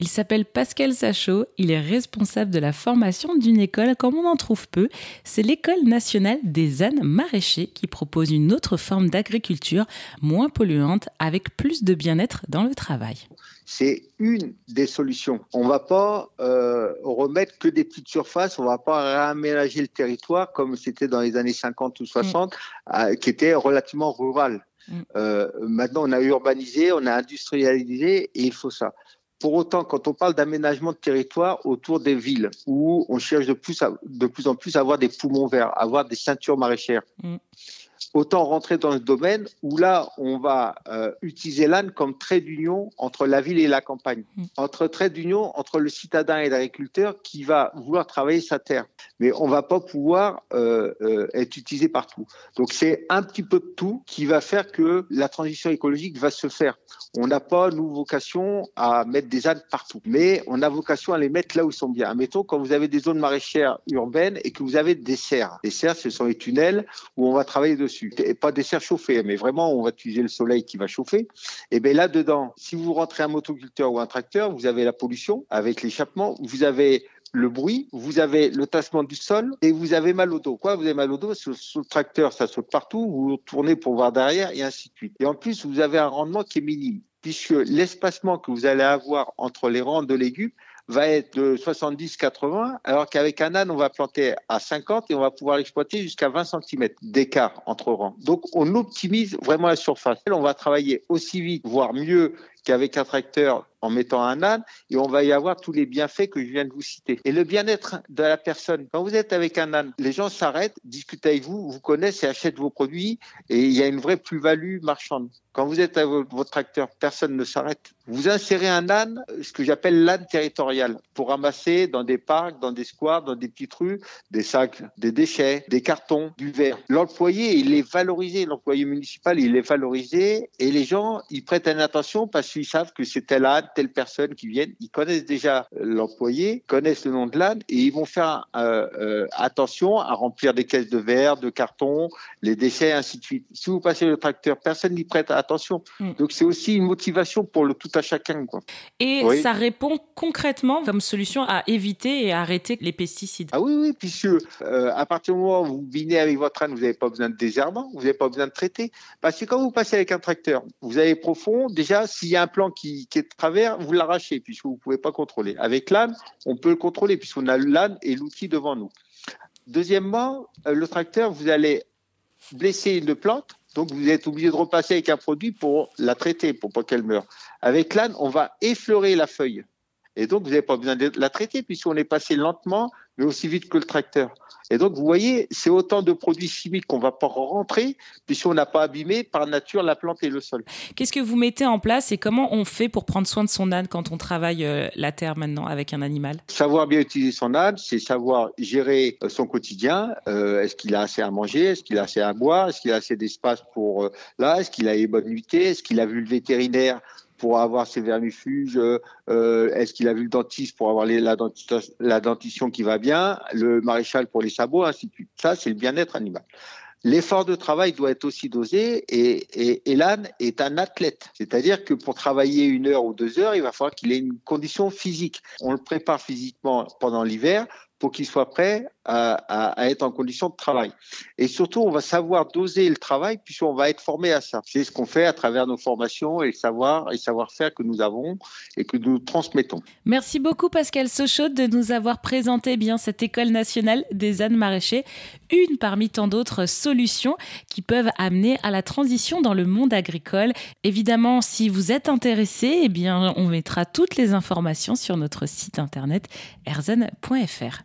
Il s'appelle Pascal Sachot, il est responsable de la formation d'une école comme on en trouve peu. C'est l'école nationale des ânes maraîchers qui propose une autre forme d'agriculture moins polluante avec plus de bien-être dans le travail. C'est une des solutions. On ne va pas euh, remettre que des petites surfaces, on ne va pas réaménager le territoire comme c'était dans les années 50 ou 60, mm. euh, qui était relativement rural. Mm. Euh, maintenant, on a urbanisé, on a industrialisé et il faut ça. Pour autant, quand on parle d'aménagement de territoire autour des villes, où on cherche de plus, en plus à avoir des poumons verts, à avoir des ceintures maraîchères, mm autant rentrer dans le domaine où là, on va euh, utiliser l'âne comme trait d'union entre la ville et la campagne, mm. entre trait d'union entre le citadin et l'agriculteur qui va vouloir travailler sa terre. Mais on va pas pouvoir euh, euh, être utilisé partout. Donc c'est un petit peu de tout qui va faire que la transition écologique va se faire. On n'a pas, nous, vocation à mettre des ânes partout, mais on a vocation à les mettre là où ils sont bien. Admettons, quand vous avez des zones maraîchères urbaines et que vous avez des serres. Les serres, ce sont les tunnels où on va travailler et pas des serres chauffées, mais vraiment on va utiliser le soleil qui va chauffer. Et bien là-dedans, si vous rentrez un motoculteur ou un tracteur, vous avez la pollution avec l'échappement, vous avez le bruit, vous avez le tassement du sol et vous avez mal au dos. Quoi Vous avez mal au dos? Sur, le tracteur, ça saute partout, vous tournez pour voir derrière et ainsi de suite. Et en plus, vous avez un rendement qui est minime puisque l'espacement que vous allez avoir entre les rangs de légumes va être de 70-80, alors qu'avec un âne, on va planter à 50 et on va pouvoir l'exploiter jusqu'à 20 cm d'écart entre rangs. Donc, on optimise vraiment la surface. On va travailler aussi vite, voire mieux qu'avec un tracteur en mettant un âne et on va y avoir tous les bienfaits que je viens de vous citer. Et le bien-être de la personne. Quand vous êtes avec un âne, les gens s'arrêtent, discutent avec vous, vous connaissent et achètent vos produits et il y a une vraie plus-value marchande. Quand vous êtes avec votre tracteur, personne ne s'arrête. Vous insérez un âne, ce que j'appelle l'âne territorial, pour ramasser dans des parcs, dans des squares, dans des petites rues, des sacs, des déchets, des cartons, du verre. L'employé, il est valorisé. L'employé municipal, il est valorisé et les gens, ils prêtent une attention parce qu'ils savent que c'est tel âne, telle personne qui viennent. Ils connaissent déjà l'employé, connaissent le nom de l'âne et ils vont faire euh, euh, attention à remplir des caisses de verre, de carton, les déchets, ainsi de suite. Si vous passez le tracteur, personne n'y prête attention. Mm. Donc c'est aussi une motivation pour le tout à chacun. Quoi. Et ça répond concrètement comme solution à éviter et arrêter les pesticides. Ah oui, oui, puisque euh, à partir du moment où vous vinez avec votre âne, vous n'avez pas besoin de désherbant, vous n'avez pas besoin de traiter. Parce que quand vous passez avec un tracteur, vous avez profond, déjà, s'il y a un plan qui, qui est de travers, vous l'arrachez puisque vous ne pouvez pas contrôler. Avec l'âne, on peut le contrôler puisqu'on a l'âne et l'outil devant nous. Deuxièmement, euh, le tracteur, vous allez blesser une plante donc, vous êtes obligé de repasser avec un produit pour la traiter, pour pas qu'elle meure. Avec l'âne, on va effleurer la feuille. Et donc, vous n'avez pas besoin de la traiter puisqu'on est passé lentement, mais aussi vite que le tracteur. Et donc, vous voyez, c'est autant de produits chimiques qu'on va pas rentrer puisqu'on n'a pas abîmé par nature la plante et le sol. Qu'est-ce que vous mettez en place et comment on fait pour prendre soin de son âne quand on travaille euh, la terre maintenant avec un animal? Savoir bien utiliser son âne, c'est savoir gérer euh, son quotidien. Euh, est-ce qu'il a assez à manger? Est-ce qu'il a assez à boire? Est-ce qu'il a assez d'espace pour là? Est-ce qu'il a une bonne nuitée Est-ce qu'il a vu le vétérinaire pour avoir ses vermifuges euh, Est-ce qu'il a vu le dentiste pour avoir la, dentition qui va bien Le maréchal pour les sabots, ainsi de suite. Ça, c'est le bien-être animal. L'effort de travail doit être aussi dosé et, et, l'âne est un athlète. C'est-à-dire que pour travailler une heure ou deux heures, il va falloir qu'il ait une condition physique. On le prépare physiquement pendant l'hiver pour qu'il soit prêt à, être en condition de travail. Et surtout, on va savoir doser le travail puisqu'on va être formé à ça. C'est ce qu'on fait à travers nos formations et le savoir et savoir-faire que nous avons et que nous transmettons. Merci beaucoup Pascal Sochaux de nous avoir présenté bien cette école nationale des ânes maraîchers, une parmi tant d'autres solutions qui peuvent amener à la transition dans le monde agricole. Évidemment, si vous êtes intéressé, eh bien, on mettra toutes les informations sur notre site internet erzen.fr.